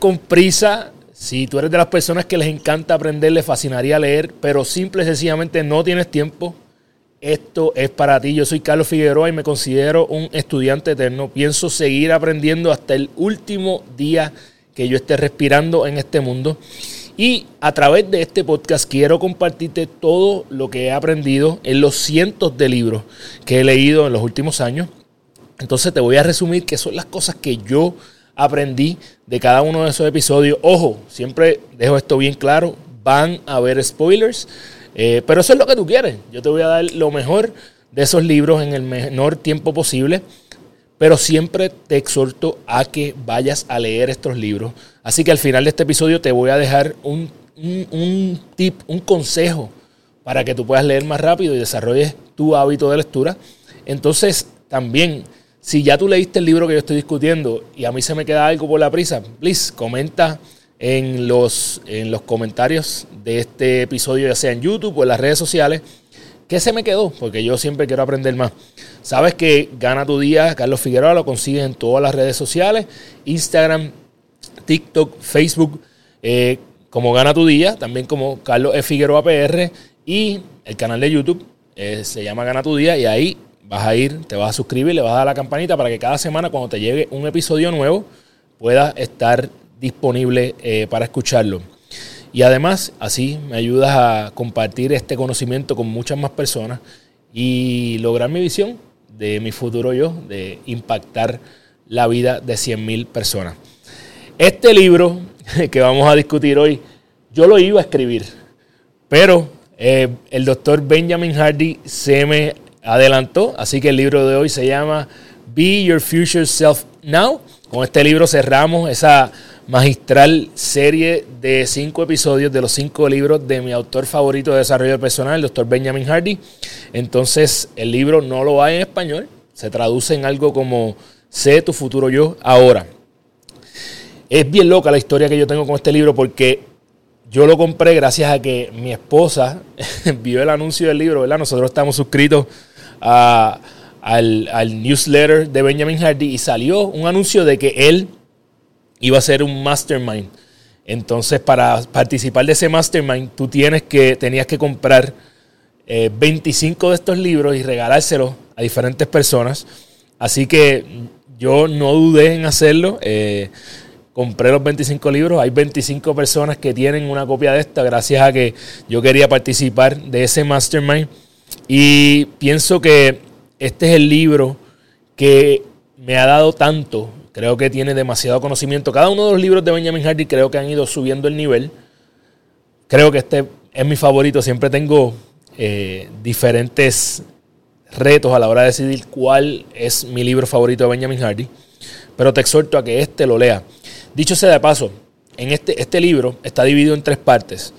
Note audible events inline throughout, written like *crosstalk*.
Con prisa. Si tú eres de las personas que les encanta aprender, les fascinaría leer, pero simple y sencillamente no tienes tiempo, esto es para ti. Yo soy Carlos Figueroa y me considero un estudiante eterno. Pienso seguir aprendiendo hasta el último día que yo esté respirando en este mundo. Y a través de este podcast quiero compartirte todo lo que he aprendido en los cientos de libros que he leído en los últimos años. Entonces te voy a resumir qué son las cosas que yo aprendí de cada uno de esos episodios. Ojo, siempre dejo esto bien claro, van a haber spoilers, eh, pero eso es lo que tú quieres. Yo te voy a dar lo mejor de esos libros en el menor tiempo posible, pero siempre te exhorto a que vayas a leer estos libros. Así que al final de este episodio te voy a dejar un, un tip, un consejo para que tú puedas leer más rápido y desarrolles tu hábito de lectura. Entonces, también si ya tú leíste el libro que yo estoy discutiendo y a mí se me queda algo por la prisa, please comenta en los, en los comentarios de este episodio, ya sea en YouTube o en las redes sociales, qué se me quedó, porque yo siempre quiero aprender más. Sabes que Gana tu Día, Carlos Figueroa, lo consigues en todas las redes sociales, Instagram, TikTok, Facebook, eh, como Gana tu Día, también como Carlos. Figueroa PR y el canal de YouTube eh, se llama Gana tu Día y ahí vas a ir, te vas a suscribir, le vas a dar la campanita para que cada semana cuando te llegue un episodio nuevo pueda estar disponible eh, para escucharlo. Y además, así me ayudas a compartir este conocimiento con muchas más personas y lograr mi visión de mi futuro yo, de impactar la vida de 100.000 personas. Este libro *laughs* que vamos a discutir hoy, yo lo iba a escribir, pero eh, el doctor Benjamin Hardy se me adelantó. Así que el libro de hoy se llama Be Your Future Self Now. Con este libro cerramos esa magistral serie de cinco episodios de los cinco libros de mi autor favorito de desarrollo personal, el doctor Benjamin Hardy. Entonces, el libro no lo hay en español, se traduce en algo como Sé tu futuro yo ahora. Es bien loca la historia que yo tengo con este libro porque yo lo compré gracias a que mi esposa *laughs* vio el anuncio del libro, ¿verdad? Nosotros estamos suscritos al, newsletter de Benjamin Hardy y salió un anuncio de que él iba a ser un mastermind. Entonces, para participar de ese mastermind, tú tienes que, tenías que comprar 25 eh, de estos libros y regalárselos a diferentes personas. Así que yo no dudé en hacerlo. Eh, compré los 25 libros. Hay 25 personas que tienen una copia de esta gracias a que yo quería participar de ese mastermind. Y pienso que este es el libro que me ha dado tanto. Creo que tiene demasiado conocimiento. Cada uno de los libros de Benjamin Hardy creo que han ido subiendo el nivel. Creo que este es mi favorito. Siempre tengo eh, diferentes retos a la hora de decidir cuál es mi libro favorito de Benjamin Hardy. Pero te exhorto a que este lo lea. Dicho sea de paso, en este, este libro está dividido en tres partes.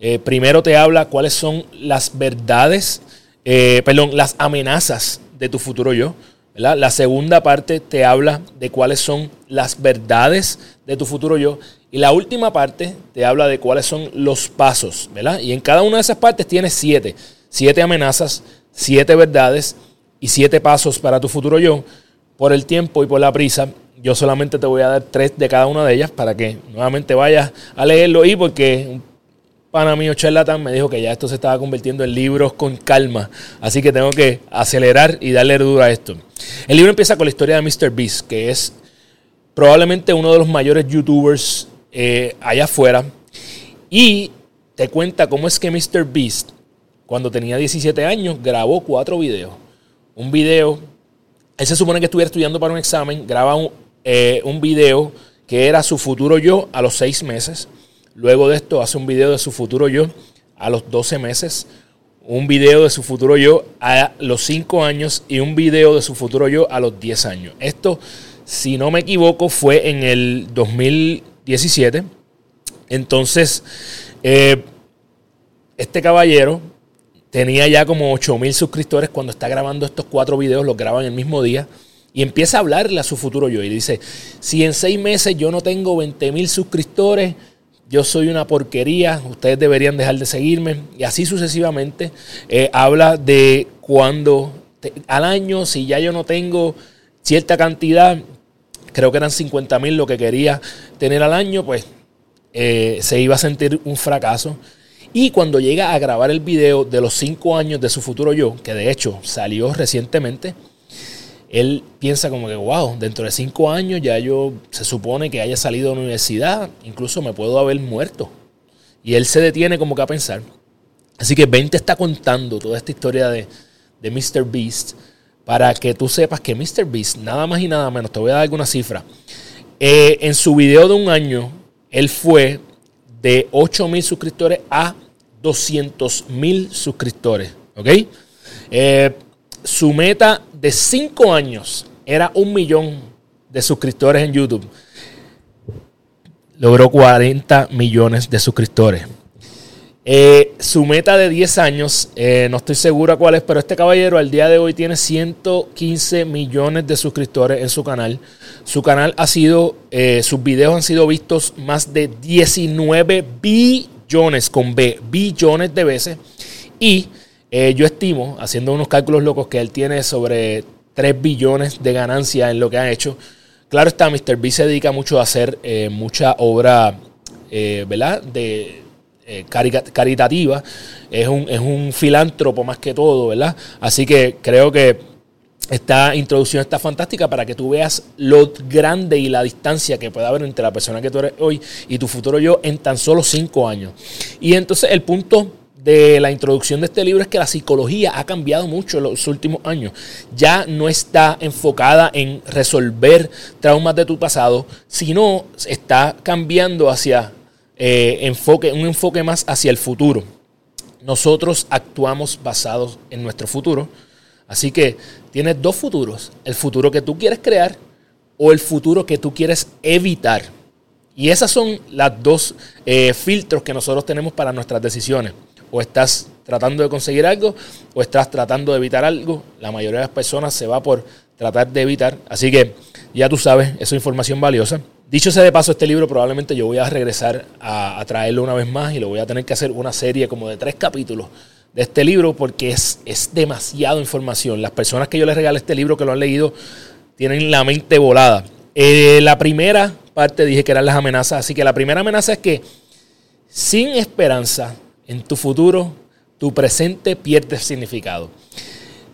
Eh, primero te habla cuáles son las verdades, eh, perdón, las amenazas de tu futuro yo. La segunda parte te habla de cuáles son las verdades de tu futuro yo. Y la última parte te habla de cuáles son los pasos. ¿verdad? Y en cada una de esas partes tienes siete. Siete amenazas, siete verdades y siete pasos para tu futuro yo. Por el tiempo y por la prisa, yo solamente te voy a dar tres de cada una de ellas para que nuevamente vayas a leerlo y porque pana mío charlatán me dijo que ya esto se estaba convirtiendo en libros con calma. Así que tengo que acelerar y darle duro a esto. El libro empieza con la historia de Mr. Beast, que es probablemente uno de los mayores youtubers eh, allá afuera. Y te cuenta cómo es que Mr. Beast, cuando tenía 17 años, grabó cuatro videos. Un video, él se supone que estuviera estudiando para un examen, graba un, eh, un video que era su futuro yo a los seis meses Luego de esto hace un video de su futuro yo a los 12 meses, un video de su futuro yo a los 5 años y un video de su futuro yo a los 10 años. Esto, si no me equivoco, fue en el 2017. Entonces, eh, este caballero tenía ya como 8 mil suscriptores cuando está grabando estos cuatro videos, los graban el mismo día. Y empieza a hablarle a su futuro yo. Y dice, si en seis meses yo no tengo 20 mil suscriptores, yo soy una porquería, ustedes deberían dejar de seguirme. Y así sucesivamente. Eh, habla de cuando al año, si ya yo no tengo cierta cantidad, creo que eran 50 mil lo que quería tener al año, pues eh, se iba a sentir un fracaso. Y cuando llega a grabar el video de los 5 años de su futuro yo, que de hecho salió recientemente, él piensa como que, wow, dentro de 5 años ya yo se supone que haya salido de la universidad, incluso me puedo haber muerto. Y él se detiene como que a pensar. Así que Ben te está contando toda esta historia de, de Mr. Beast para que tú sepas que Mr. Beast, nada más y nada menos, te voy a dar alguna cifra. Eh, en su video de un año, él fue de 8 mil suscriptores a 200 mil suscriptores. ¿Ok? Eh, su meta de 5 años era un millón de suscriptores en YouTube. Logró 40 millones de suscriptores. Eh, su meta de 10 años, eh, no estoy segura cuál es, pero este caballero al día de hoy tiene 115 millones de suscriptores en su canal. Su canal ha sido, eh, sus videos han sido vistos más de 19 billones, con B, billones de veces. Y yo estimo, haciendo unos cálculos locos, que él tiene sobre 3 billones de ganancia en lo que ha hecho. Claro está, Mr. B se dedica mucho a hacer mucha obra, ¿verdad? De eh, caritativa, es un, es un filántropo más que todo, ¿verdad? Así que creo que esta introducción está fantástica para que tú veas lo grande y la distancia que puede haber entre la persona que tú eres hoy y tu futuro yo en tan solo cinco años. Y entonces el punto de la introducción de este libro es que la psicología ha cambiado mucho en los últimos años. Ya no está enfocada en resolver traumas de tu pasado, sino está cambiando hacia eh, enfoque, un enfoque más hacia el futuro. Nosotros actuamos basados en nuestro futuro. Así que tienes dos futuros. El futuro que tú quieres crear o el futuro que tú quieres evitar. Y esas son las dos eh, filtros que nosotros tenemos para nuestras decisiones. O estás tratando de conseguir algo o estás tratando de evitar algo. La mayoría de las personas se va por tratar de evitar. Así que ya tú sabes, esa es información valiosa. Dicho sea de paso, este libro probablemente yo voy a regresar a, traerlo una vez más y lo voy a tener que hacer una serie como de tres capítulos de este libro porque es, es demasiado información. Las personas que yo les regalo este libro que lo han leído tienen la mente volada. Eh, la primera parte dije que eran las amenazas, así que la primera amenaza es que sin esperanza en tu futuro, tu presente pierde significado.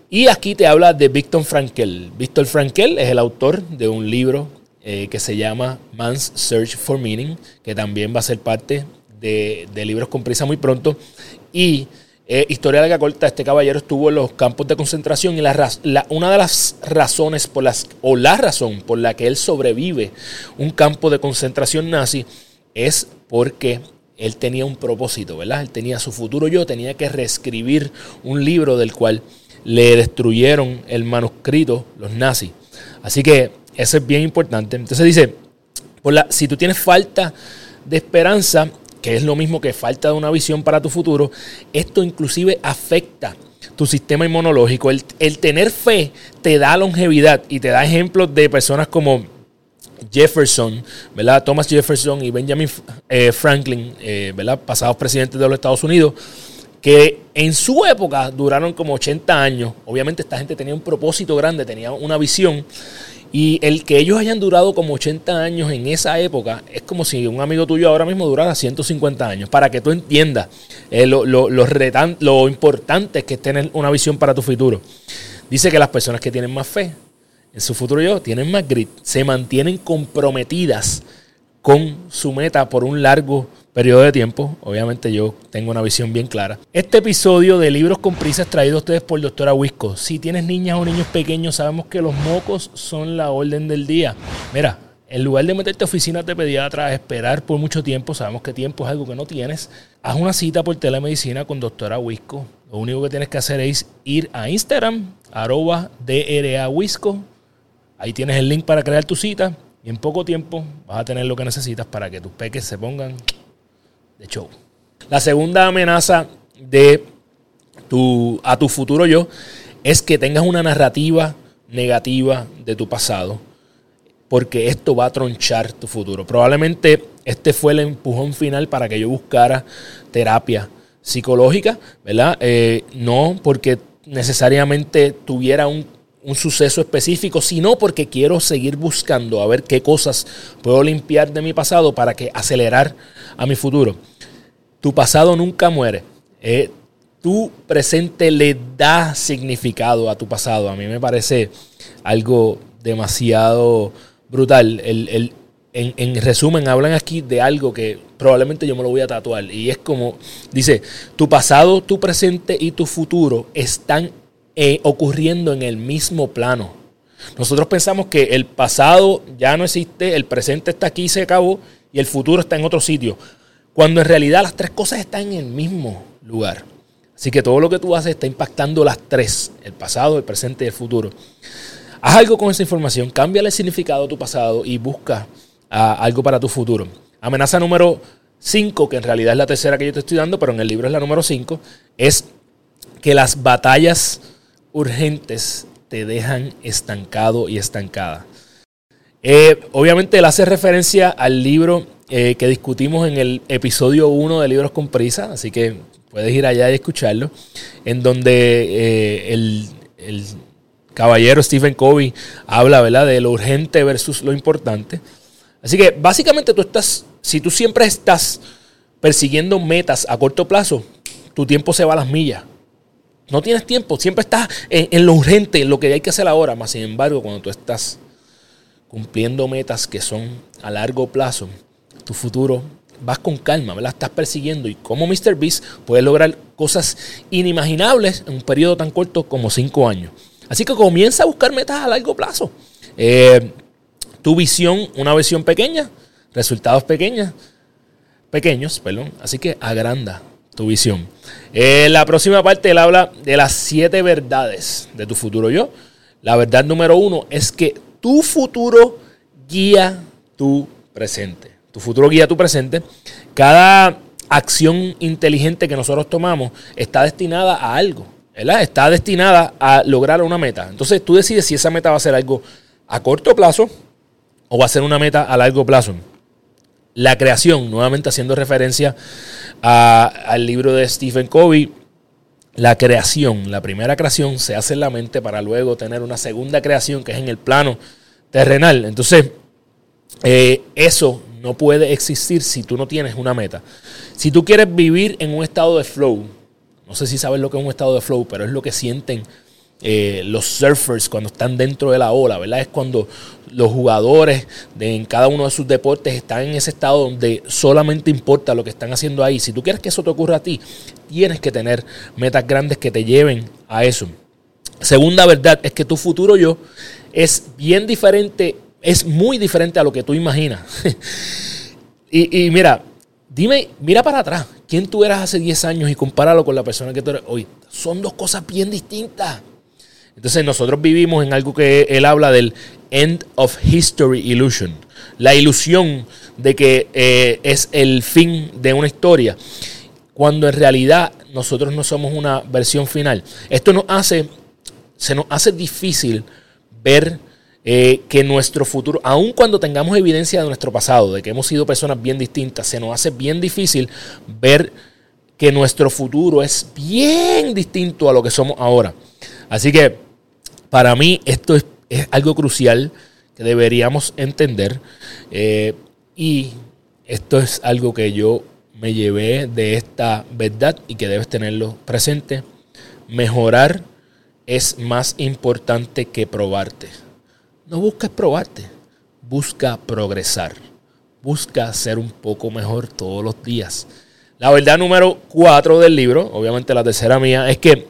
Y aquí te habla de Víctor Frankel. Víctor Frankel es el autor de un libro eh, que se llama Man's Search for Meaning, que también va a ser parte de, libros con prisa muy pronto. Y eh, historia de la corta, este caballero estuvo en los campos de concentración y la, una de las razones por las, o la razón por la que él sobrevive un campo de concentración nazi es porque él tenía un propósito, ¿verdad? Él tenía su futuro yo, tenía que reescribir un libro del cual le destruyeron el manuscrito los nazis. Así que eso es bien importante. Entonces dice, por la, si tú tienes falta de esperanza, que es lo mismo que falta de una visión para tu futuro, esto inclusive afecta tu sistema inmunológico. El, tener fe te da longevidad y te da ejemplos de personas como Jefferson, ¿verdad? Thomas Jefferson y Benjamin eh, Franklin, eh, ¿verdad? Pasados presidentes de los Estados Unidos, que en su época duraron como 80 años. Obviamente esta gente tenía un propósito grande, tenía una visión y el que ellos hayan durado como 80 años en esa época es como si un amigo tuyo ahora mismo durara 150 años. Para que tú entiendas eh, lo, lo, lo, importante que es tener una visión para tu futuro. Dice que las personas que tienen más fe en su futuro yo tienen más grit, se mantienen comprometidas con su meta por un largo periodo de tiempo. Obviamente yo tengo una visión bien clara. Este episodio de Libros con Prisa es traído a ustedes por Doctora Wisco. Si tienes niñas o niños pequeños, sabemos que los mocos son la orden del día. Mira, en lugar de meterte a oficinas de pediatra, esperar por mucho tiempo, sabemos que tiempo es algo que no tienes, haz una cita por telemedicina con Doctora Wisco. Lo único que tienes que hacer es ir a Instagram, arroba DRA Wisco. Ahí tienes el link para crear tu cita y en poco tiempo vas a tener lo que necesitas para que tus peques se pongan de show. La segunda amenaza de tu, a tu futuro yo es que tengas una narrativa negativa de tu pasado, porque esto va a tronchar tu futuro. Probablemente este fue el empujón final para que yo buscara terapia psicológica, ¿verdad? Eh, no porque necesariamente tuviera un un suceso específico, sino porque quiero seguir buscando a ver qué cosas puedo limpiar de mi pasado para que acelerar a mi futuro. Tu pasado nunca muere. Eh, tu presente le da significado a tu pasado. A mí me parece algo demasiado brutal. en, en, resumen, hablan aquí de algo que probablemente yo me lo voy a tatuar. Y es como, dice, tu pasado, tu presente y tu futuro están eh, ocurriendo en el mismo plano. Nosotros pensamos que el pasado ya no existe, el presente está aquí, se acabó, y el futuro está en otro sitio. Cuando en realidad las tres cosas están en el mismo lugar. Así que todo lo que tú haces está impactando las tres, el pasado, el presente y el futuro. Haz algo con esa información, cambia el significado de tu pasado y busca ah, algo para tu futuro. Amenaza número 5, que en realidad es la tercera que yo te estoy dando, pero en el libro es la número 5, es que las batallas urgentes te dejan estancado y estancada. Eh, obviamente él hace referencia al libro eh, que discutimos en el episodio 1 de Libros con Prisa, así que puedes ir allá y escucharlo, en donde eh, el, el, caballero Stephen Covey habla ¿verdad? de lo urgente versus lo importante. Así que básicamente tú estás, si tú siempre estás persiguiendo metas a corto plazo, tu tiempo se va a las millas. No tienes tiempo, siempre estás en, lo urgente, en lo que hay que hacer ahora. Sin embargo, cuando tú estás cumpliendo metas que son a largo plazo, tu futuro vas con calma, ¿verdad? Estás persiguiendo y como Mr. Beast puedes lograr cosas inimaginables en un periodo tan corto como cinco años. Así que comienza a buscar metas a largo plazo. Eh, tu visión, una visión pequeña, resultados pequeños, pequeños, perdón. Así que agranda tu visión. En la próxima parte él habla de las siete verdades de tu futuro yo. La verdad número uno es que tu futuro guía tu presente. Tu futuro guía tu presente. Cada acción inteligente que nosotros tomamos está destinada a algo. ¿verdad? Está destinada a lograr una meta. Entonces tú decides si esa meta va a ser algo a corto plazo o va a ser una meta a largo plazo. La creación, nuevamente haciendo referencia al libro de Stephen Covey, la creación, la primera creación se hace en la mente para luego tener una segunda creación que es en el plano terrenal. Entonces, eh, eso no puede existir si tú no tienes una meta. Si tú quieres vivir en un estado de flow, no sé si sabes lo que es un estado de flow, pero es lo que sienten eh, los surfers cuando están dentro de la ola, ¿verdad? Es cuando los jugadores de, en cada uno de sus deportes están en ese estado donde solamente importa lo que están haciendo ahí. Si tú quieres que eso te ocurra a ti, tienes que tener metas grandes que te lleven a eso. Segunda verdad es que tu futuro yo es bien diferente, es muy diferente a lo que tú imaginas. *laughs* y, y mira, dime, mira para atrás, ¿quién tú eras hace 10 años y compáralo con la persona que tú eres hoy? Son dos cosas bien distintas. Entonces nosotros vivimos en algo que él habla del end of history illusion, la ilusión de que eh, es el fin de una historia, cuando en realidad nosotros no somos una versión final. Esto nos hace, se nos hace difícil ver eh, que nuestro futuro, aun cuando tengamos evidencia de nuestro pasado, de que hemos sido personas bien distintas, se nos hace bien difícil ver que nuestro futuro es bien distinto a lo que somos ahora. Así que para mí esto es, algo crucial que deberíamos entender eh, y esto es algo que yo me llevé de esta verdad y que debes tenerlo presente. Mejorar es más importante que probarte. No busques probarte, busca progresar, busca ser un poco mejor todos los días. La verdad número cuatro del libro, obviamente la tercera mía, es que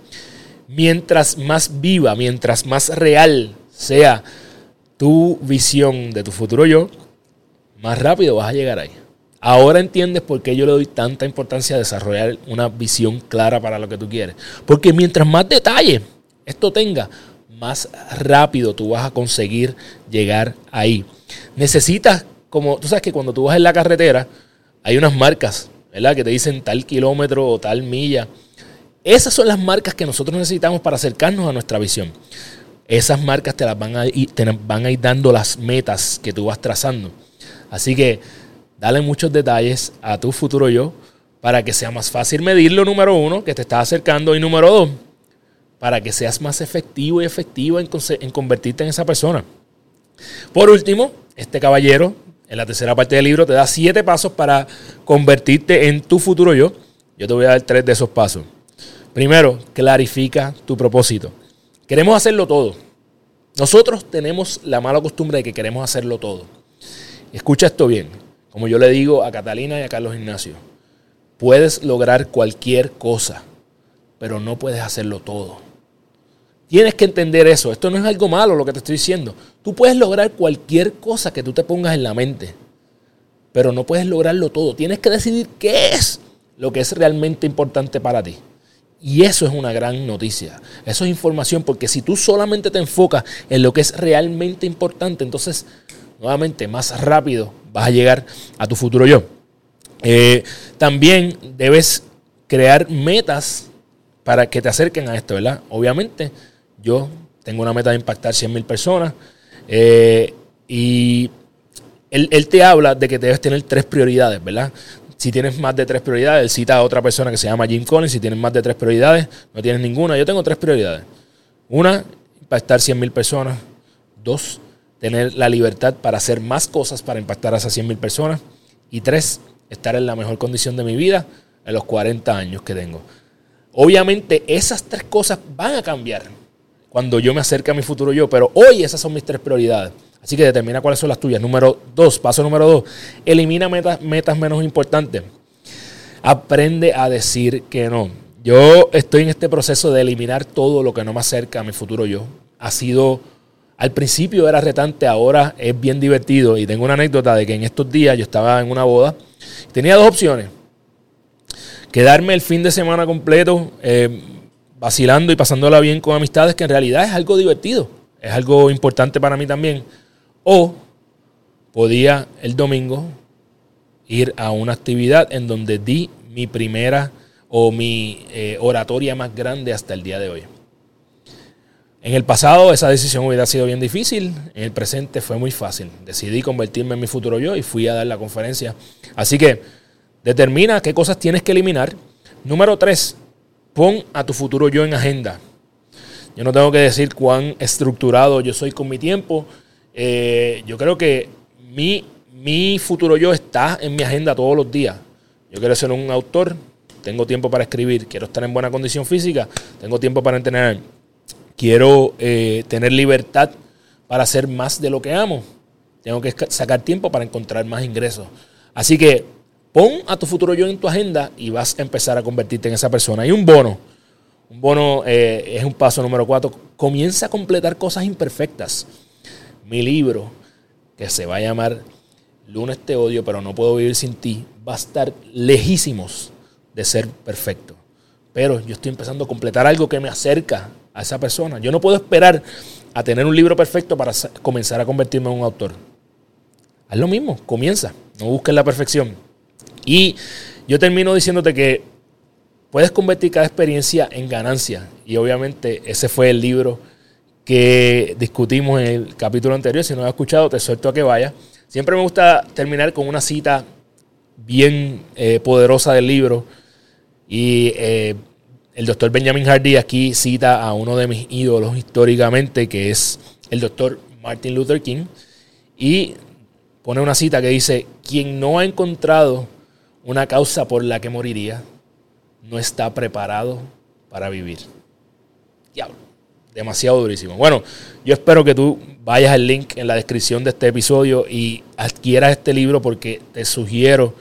mientras más viva, mientras más real sea tu visión de tu futuro yo, más rápido vas a llegar ahí. Ahora entiendes por qué yo le doy tanta importancia a desarrollar una visión clara para lo que tú quieres. Porque mientras más detalle esto tenga, más rápido tú vas a conseguir llegar ahí. Necesitas, como tú sabes que cuando tú vas en la carretera, hay unas marcas, ¿verdad? Que te dicen tal kilómetro o tal milla. Esas son las marcas que nosotros necesitamos para acercarnos a nuestra visión. Esas marcas te las van a ir, te van a ir dando las metas que tú vas trazando. Así que dale muchos detalles a tu futuro yo para que sea más fácil medirlo, número uno, que te estás acercando, y número dos, para que seas más efectivo y efectiva en, en convertirte en esa persona. Por último, este caballero, en la tercera parte del libro, te da siete pasos para convertirte en tu futuro yo. Yo te voy a dar tres de esos pasos. Primero, clarifica tu propósito. Queremos hacerlo todo. Nosotros tenemos la mala costumbre de que queremos hacerlo todo. Escucha esto bien. Como yo le digo a Catalina y a Carlos Ignacio, puedes lograr cualquier cosa, pero no puedes hacerlo todo. Tienes que entender eso. Esto no es algo malo lo que te estoy diciendo. Tú puedes lograr cualquier cosa que tú te pongas en la mente, pero no puedes lograrlo todo. Tienes que decidir qué es lo que es realmente importante para ti. Y eso es una gran noticia. Eso es información porque si tú solamente te enfocas en lo que es realmente importante, entonces nuevamente más rápido vas a llegar a tu futuro yo. Eh, también debes crear metas para que te acerquen a esto, ¿verdad? Obviamente yo tengo una meta de impactar 100 mil personas eh, y él, él, te habla de que debes tener tres prioridades, ¿verdad? Si tienes más de tres prioridades, cita a otra persona que se llama Jim Collins. Si tienes más de tres prioridades, no tienes ninguna. Yo tengo tres prioridades. Una, impactar 100 mil personas. Dos, tener la libertad para hacer más cosas para impactar a esas 100 mil personas. Y tres, estar en la mejor condición de mi vida en los 40 años que tengo. Obviamente esas tres cosas van a cambiar cuando yo me acerque a mi futuro yo, pero hoy esas son mis tres prioridades. Así que determina cuáles son las tuyas. Número dos, paso número dos, elimina metas, menos importantes. Aprende a decir que no. Yo estoy en este proceso de eliminar todo lo que no me acerca a mi futuro yo. Ha sido, al principio era retante, ahora es bien divertido. Y tengo una anécdota de que en estos días yo estaba en una boda. Tenía dos opciones. Quedarme el fin de semana completo eh, vacilando y pasándola bien con amistades, que en realidad es algo divertido. Es algo importante para mí también o podía el domingo ir a una actividad en donde di mi primera o mi eh, oratoria más grande hasta el día de hoy. En el pasado esa decisión hubiera sido bien difícil, en el presente fue muy fácil. Decidí convertirme en mi futuro yo y fui a dar la conferencia. Así que determina qué cosas tienes que eliminar. Número tres, pon a tu futuro yo en agenda. Yo no tengo que decir cuán estructurado yo soy con mi tiempo, eh, yo creo que mi, mi futuro yo está en mi agenda todos los días. Yo quiero ser un autor, tengo tiempo para escribir, quiero estar en buena condición física, tengo tiempo para entrenar, quiero eh, tener libertad para hacer más de lo que amo, tengo que sacar tiempo para encontrar más ingresos. Así que pon a tu futuro yo en tu agenda y vas a empezar a convertirte en esa persona. Y un bono, un bono eh, es un paso número cuatro, comienza a completar cosas imperfectas mi libro, que se va a llamar Lunes te odio, pero no puedo vivir sin ti, va a estar lejísimos de ser perfecto. Pero yo estoy empezando a completar algo que me acerca a esa persona. Yo no puedo esperar a tener un libro perfecto para comenzar a convertirme en un autor. Haz lo mismo, comienza, no busques la perfección. Y yo termino diciéndote que puedes convertir cada experiencia en ganancia. Y obviamente ese fue el libro que discutimos en el capítulo anterior. Si no has escuchado, te suelto a que vaya. Siempre me gusta terminar con una cita bien eh, poderosa del libro. Y eh, el doctor Benjamin Hardy aquí cita a uno de mis ídolos históricamente, que es el doctor Martin Luther King. Y pone una cita que dice, quien no ha encontrado una causa por la que moriría, no está preparado para vivir. Diablo demasiado durísimo. Bueno, yo espero que tú vayas al link en la descripción de este episodio y adquieras este libro porque te sugiero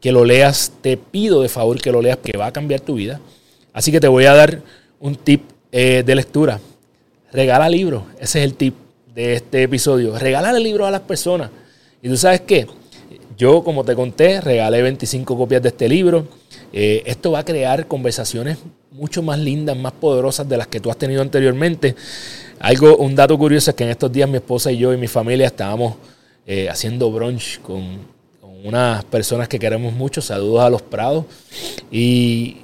que lo leas, te pido de favor que lo leas porque va a cambiar tu vida. Así que te voy a dar un tip eh, de lectura. Regala libros, ese es el tip de este episodio. Regala libros a las personas. Y tú sabes qué, yo como te conté, regalé 25 copias de este libro. Eh, esto va a crear conversaciones mucho más lindas, más poderosas de las que tú has tenido anteriormente. Algo, un dato curioso es que en estos días mi esposa y yo y mi familia estábamos eh, haciendo brunch con, unas personas que queremos mucho. Saludos a los Prados. Y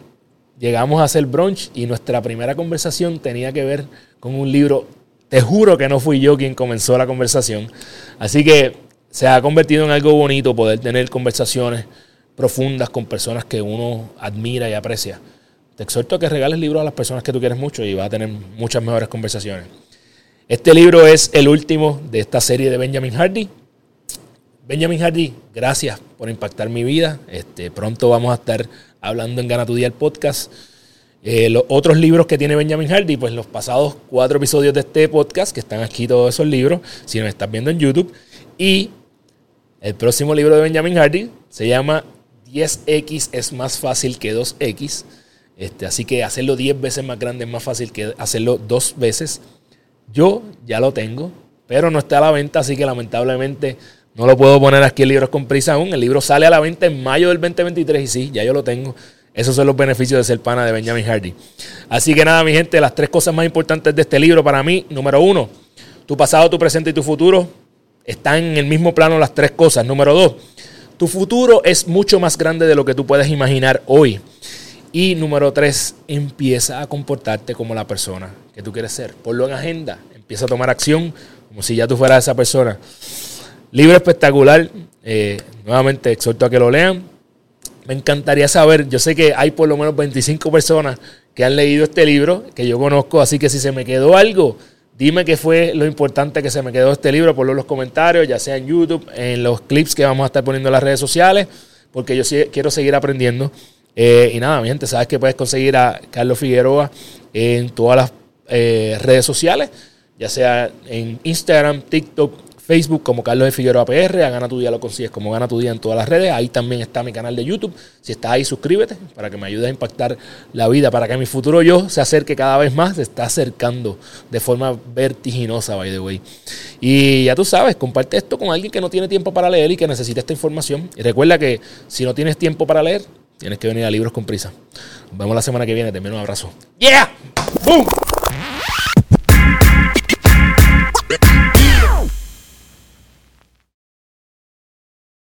llegamos a hacer brunch y nuestra primera conversación tenía que ver con un libro. Te juro que no fui yo quien comenzó la conversación. Así que se ha convertido en algo bonito poder tener conversaciones profundas con personas que uno admira y aprecia te exhorto a que regales libros a las personas que tú quieres mucho y vas a tener muchas mejores conversaciones. Este libro es el último de esta serie de Benjamin Hardy. Benjamin Hardy, gracias por impactar mi vida. Este, pronto vamos a estar hablando en Gana tu Día el podcast. Eh, los otros libros que tiene Benjamin Hardy, pues los pasados cuatro episodios de este podcast, que están aquí todos esos libros, si nos estás viendo en YouTube. Y el próximo libro de Benjamin Hardy se llama 10X es más fácil que 2X. Este, así que hacerlo 10 veces más grande es más fácil que hacerlo dos veces. Yo ya lo tengo, pero no está a la venta, así que lamentablemente no lo puedo poner aquí en Libros con Prisa aún. El libro sale a la venta en mayo del 2023 y sí, ya yo lo tengo. Esos son los beneficios de ser pana de Benjamin Hardy. Así que nada, mi gente, las tres cosas más importantes de este libro para mí, número uno, tu pasado, tu presente y tu futuro están en el mismo plano las tres cosas. Número dos, tu futuro es mucho más grande de lo que tú puedes imaginar hoy. Y número tres, empieza a comportarte como la persona que tú quieres ser. Ponlo en agenda, empieza a tomar acción como si ya tú fueras esa persona. Libro espectacular. Eh, nuevamente exhorto a que lo lean. Me encantaría saber, yo sé que hay por lo menos 25 personas que han leído este libro, que yo conozco, así que si se me quedó algo, Dime qué fue lo importante que se me quedó este libro, ponlo en los comentarios, ya sea en YouTube, en los clips que vamos a estar poniendo en las redes sociales, porque yo quiero seguir aprendiendo. Eh, y nada, mi gente, sabes que puedes conseguir a Carlos Figueroa en todas las eh, redes sociales, ya sea en Instagram, TikTok, Facebook como Carlos de Figueroa PR, a Gana Tu Día lo consigues como Gana Tu Día en todas las redes, ahí también está mi canal de YouTube, si estás ahí suscríbete para que me ayude a impactar la vida, para que mi futuro yo se acerque cada vez más, se está acercando de forma vertiginosa, by the way. Y ya tú sabes, comparte esto con alguien que no tiene tiempo para leer y que necesita esta información. Y recuerda que si no tienes tiempo para leer, tienes que venir a Libros con Prisa. Nos vemos la semana que viene, te un abrazo. ¡Yeah! ¡Boom!